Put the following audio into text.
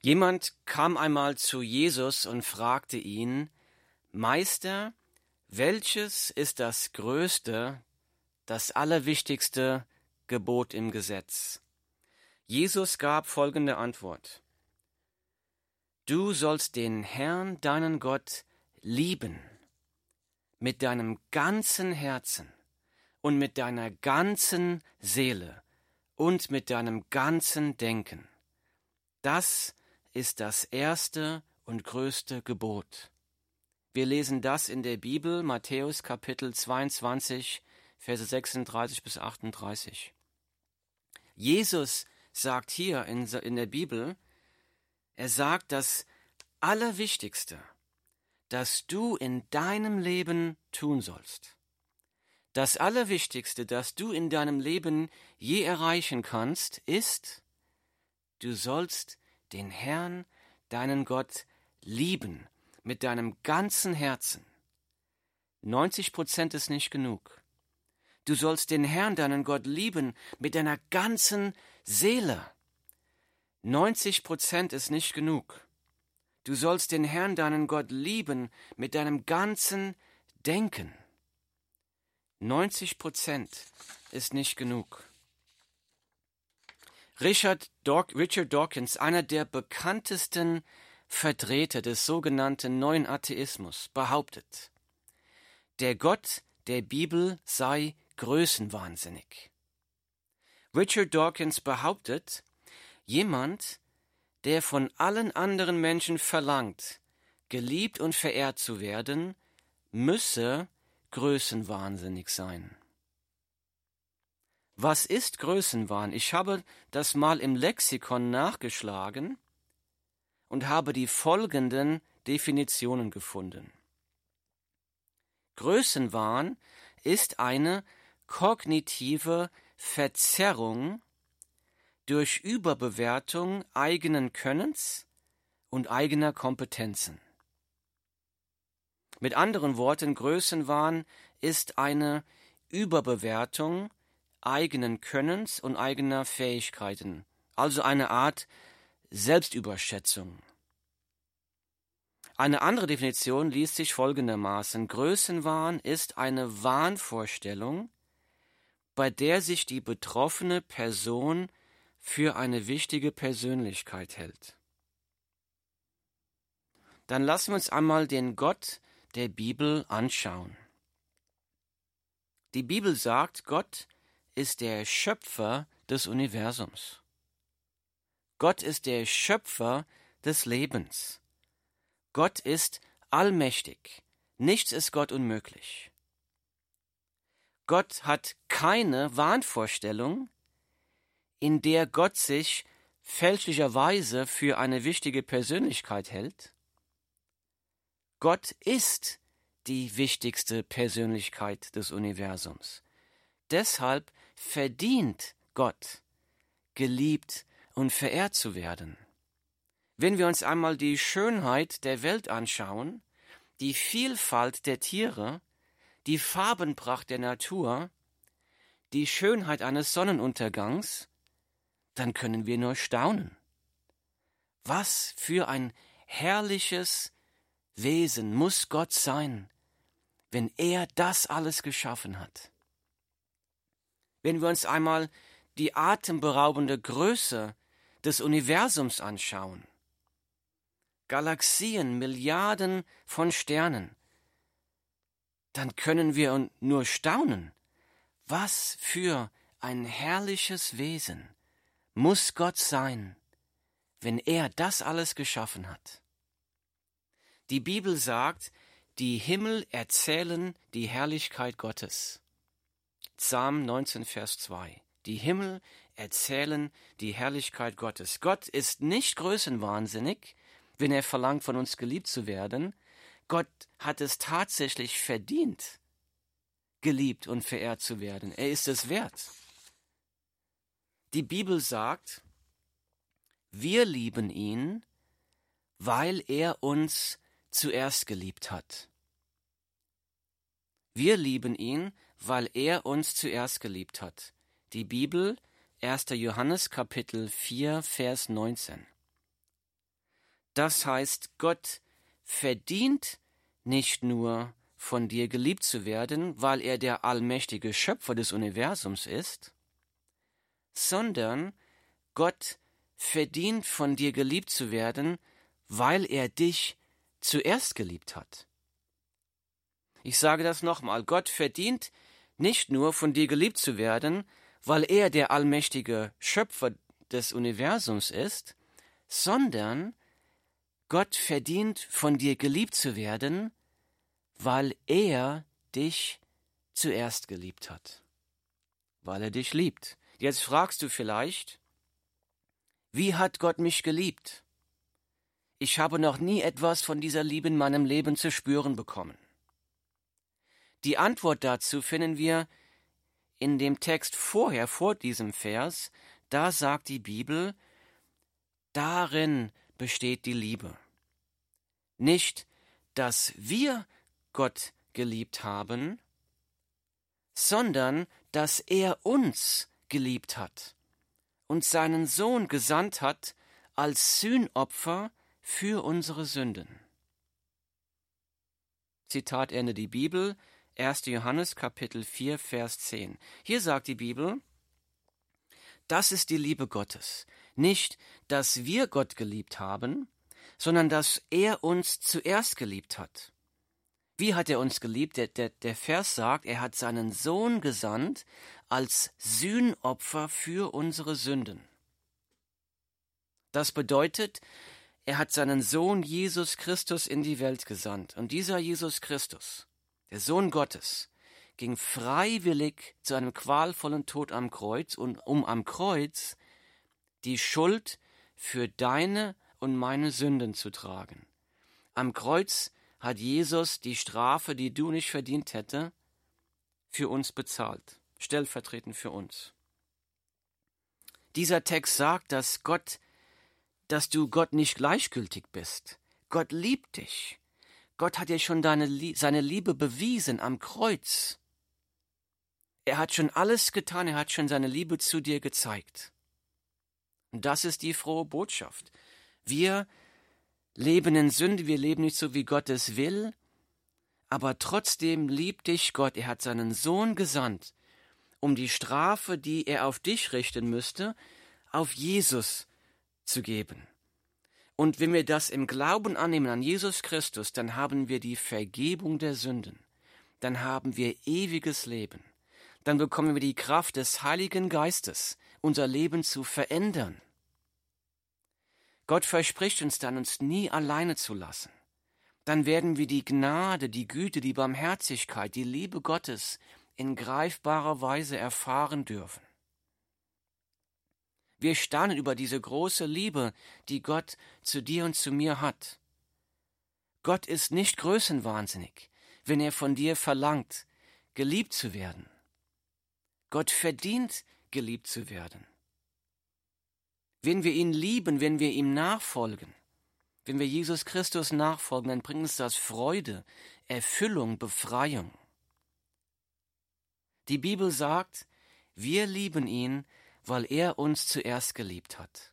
Jemand kam einmal zu Jesus und fragte ihn, Meister, welches ist das größte, das allerwichtigste Gebot im Gesetz? Jesus gab folgende Antwort. Du sollst den Herrn, deinen Gott, lieben mit deinem ganzen Herzen und mit deiner ganzen Seele und mit deinem ganzen Denken. Das ist das erste und größte Gebot. Wir lesen das in der Bibel, Matthäus Kapitel 22, Verse 36 bis 38. Jesus sagt hier in, in der Bibel, er sagt das Allerwichtigste, das du in deinem Leben tun sollst. Das Allerwichtigste, das du in deinem Leben je erreichen kannst, ist, du sollst den Herrn, deinen Gott, lieben mit deinem ganzen Herzen. 90 Prozent ist nicht genug. Du sollst den Herrn, deinen Gott, lieben mit deiner ganzen Seele. 90 Prozent ist nicht genug. Du sollst den Herrn, deinen Gott, lieben mit deinem ganzen Denken. 90 Prozent ist nicht genug. Richard, Dawk Richard Dawkins, einer der bekanntesten Vertreter des sogenannten neuen Atheismus, behauptet, der Gott der Bibel sei größenwahnsinnig. Richard Dawkins behauptet, jemand, der von allen anderen Menschen verlangt, geliebt und verehrt zu werden, müsse größenwahnsinnig sein. Was ist Größenwahn? Ich habe das mal im Lexikon nachgeschlagen und habe die folgenden Definitionen gefunden. Größenwahn ist eine kognitive Verzerrung durch Überbewertung eigenen Könnens und eigener Kompetenzen. Mit anderen Worten, Größenwahn ist eine Überbewertung eigenen Könnens und eigener Fähigkeiten, also eine Art Selbstüberschätzung. Eine andere Definition liest sich folgendermaßen Größenwahn ist eine Wahnvorstellung, bei der sich die betroffene Person für eine wichtige Persönlichkeit hält. Dann lassen wir uns einmal den Gott der Bibel anschauen. Die Bibel sagt, Gott ist der Schöpfer des Universums. Gott ist der Schöpfer des Lebens. Gott ist allmächtig. Nichts ist Gott unmöglich. Gott hat keine Wahnvorstellung, in der Gott sich fälschlicherweise für eine wichtige Persönlichkeit hält. Gott ist die wichtigste Persönlichkeit des Universums. Deshalb verdient Gott, geliebt und verehrt zu werden. Wenn wir uns einmal die Schönheit der Welt anschauen, die Vielfalt der Tiere, die Farbenpracht der Natur, die Schönheit eines Sonnenuntergangs, dann können wir nur staunen. Was für ein herrliches Wesen muss Gott sein, wenn er das alles geschaffen hat wenn wir uns einmal die atemberaubende Größe des Universums anschauen. Galaxien, Milliarden von Sternen, dann können wir nur staunen, was für ein herrliches Wesen muss Gott sein, wenn er das alles geschaffen hat. Die Bibel sagt, die Himmel erzählen die Herrlichkeit Gottes. Psalm 19, Vers 2. Die Himmel erzählen die Herrlichkeit Gottes. Gott ist nicht größenwahnsinnig, wenn er verlangt, von uns geliebt zu werden. Gott hat es tatsächlich verdient, geliebt und verehrt zu werden. Er ist es wert. Die Bibel sagt, wir lieben ihn, weil er uns zuerst geliebt hat. Wir lieben ihn, weil er uns zuerst geliebt hat. Die Bibel, 1. Johannes Kapitel 4, Vers 19. Das heißt, Gott verdient nicht nur von dir geliebt zu werden, weil er der allmächtige Schöpfer des Universums ist, sondern Gott verdient von dir geliebt zu werden, weil er dich zuerst geliebt hat. Ich sage das nochmal, Gott verdient nicht nur von dir geliebt zu werden, weil er der allmächtige Schöpfer des Universums ist, sondern Gott verdient von dir geliebt zu werden, weil er dich zuerst geliebt hat, weil er dich liebt. Jetzt fragst du vielleicht, wie hat Gott mich geliebt? Ich habe noch nie etwas von dieser Liebe in meinem Leben zu spüren bekommen. Die Antwort dazu finden wir in dem Text vorher, vor diesem Vers, da sagt die Bibel, darin besteht die Liebe. Nicht, dass wir Gott geliebt haben, sondern dass er uns geliebt hat und seinen Sohn gesandt hat als Sühnopfer für unsere Sünden. Zitat Ende die Bibel, 1. Johannes Kapitel 4, Vers 10. Hier sagt die Bibel, das ist die Liebe Gottes. Nicht, dass wir Gott geliebt haben, sondern dass er uns zuerst geliebt hat wie hat er uns geliebt? Der, der, der Vers sagt, er hat seinen Sohn gesandt als Sühnopfer für unsere Sünden. Das bedeutet, er hat seinen Sohn Jesus Christus in die Welt gesandt. Und dieser Jesus Christus, der Sohn Gottes, ging freiwillig zu einem qualvollen Tod am Kreuz und um am Kreuz die Schuld für deine und meine Sünden zu tragen. Am Kreuz hat Jesus die Strafe, die du nicht verdient hätte, für uns bezahlt, stellvertretend für uns. Dieser Text sagt, dass Gott, dass du Gott nicht gleichgültig bist. Gott liebt dich. Gott hat dir schon deine, seine Liebe bewiesen am Kreuz. Er hat schon alles getan, er hat schon seine Liebe zu dir gezeigt. Und das ist die frohe Botschaft. Wir leben in Sünde, wir leben nicht so, wie Gott es will, aber trotzdem liebt dich Gott. Er hat seinen Sohn gesandt, um die Strafe, die er auf dich richten müsste, auf Jesus zu geben. Und wenn wir das im Glauben annehmen an Jesus Christus, dann haben wir die Vergebung der Sünden. Dann haben wir ewiges Leben. Dann bekommen wir die Kraft des Heiligen Geistes, unser Leben zu verändern. Gott verspricht uns dann, uns nie alleine zu lassen. Dann werden wir die Gnade, die Güte, die Barmherzigkeit, die Liebe Gottes in greifbarer Weise erfahren dürfen. Wir staunen über diese große Liebe, die Gott zu dir und zu mir hat. Gott ist nicht größenwahnsinnig, wenn er von dir verlangt, geliebt zu werden. Gott verdient, geliebt zu werden. Wenn wir ihn lieben, wenn wir ihm nachfolgen, wenn wir Jesus Christus nachfolgen, dann bringt uns das Freude, Erfüllung, Befreiung. Die Bibel sagt, wir lieben ihn, weil er uns zuerst geliebt hat.